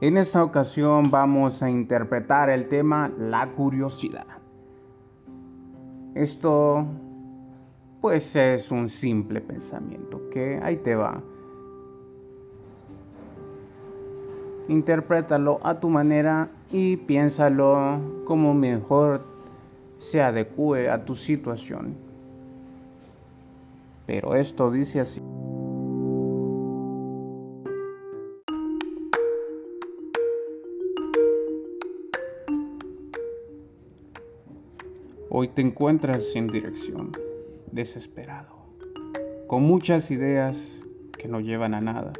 En esta ocasión vamos a interpretar el tema la curiosidad. Esto pues es un simple pensamiento que ahí te va. Interprétalo a tu manera y piénsalo como mejor se adecue a tu situación. Pero esto dice así. Hoy te encuentras sin dirección, desesperado, con muchas ideas que no llevan a nada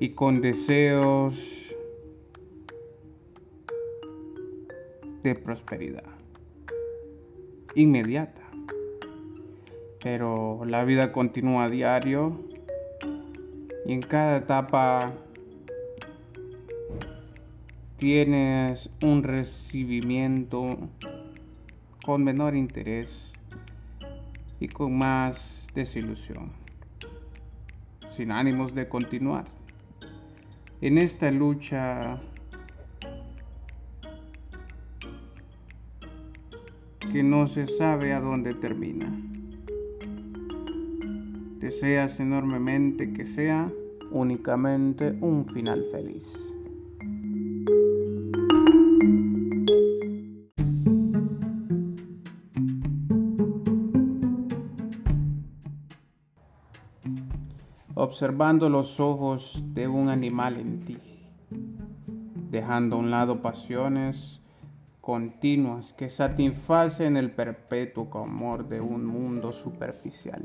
y con deseos de prosperidad inmediata. Pero la vida continúa a diario y en cada etapa tienes un recibimiento con menor interés y con más desilusión, sin ánimos de continuar. En esta lucha que no se sabe a dónde termina. Deseas enormemente que sea únicamente un final feliz. Observando los ojos de un animal en ti, dejando a un lado pasiones continuas que satisfacen el perpetuo amor de un mundo superficial.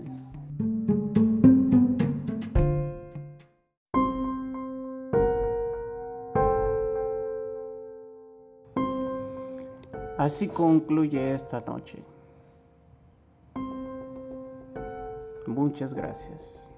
Así concluye esta noche. Muchas gracias.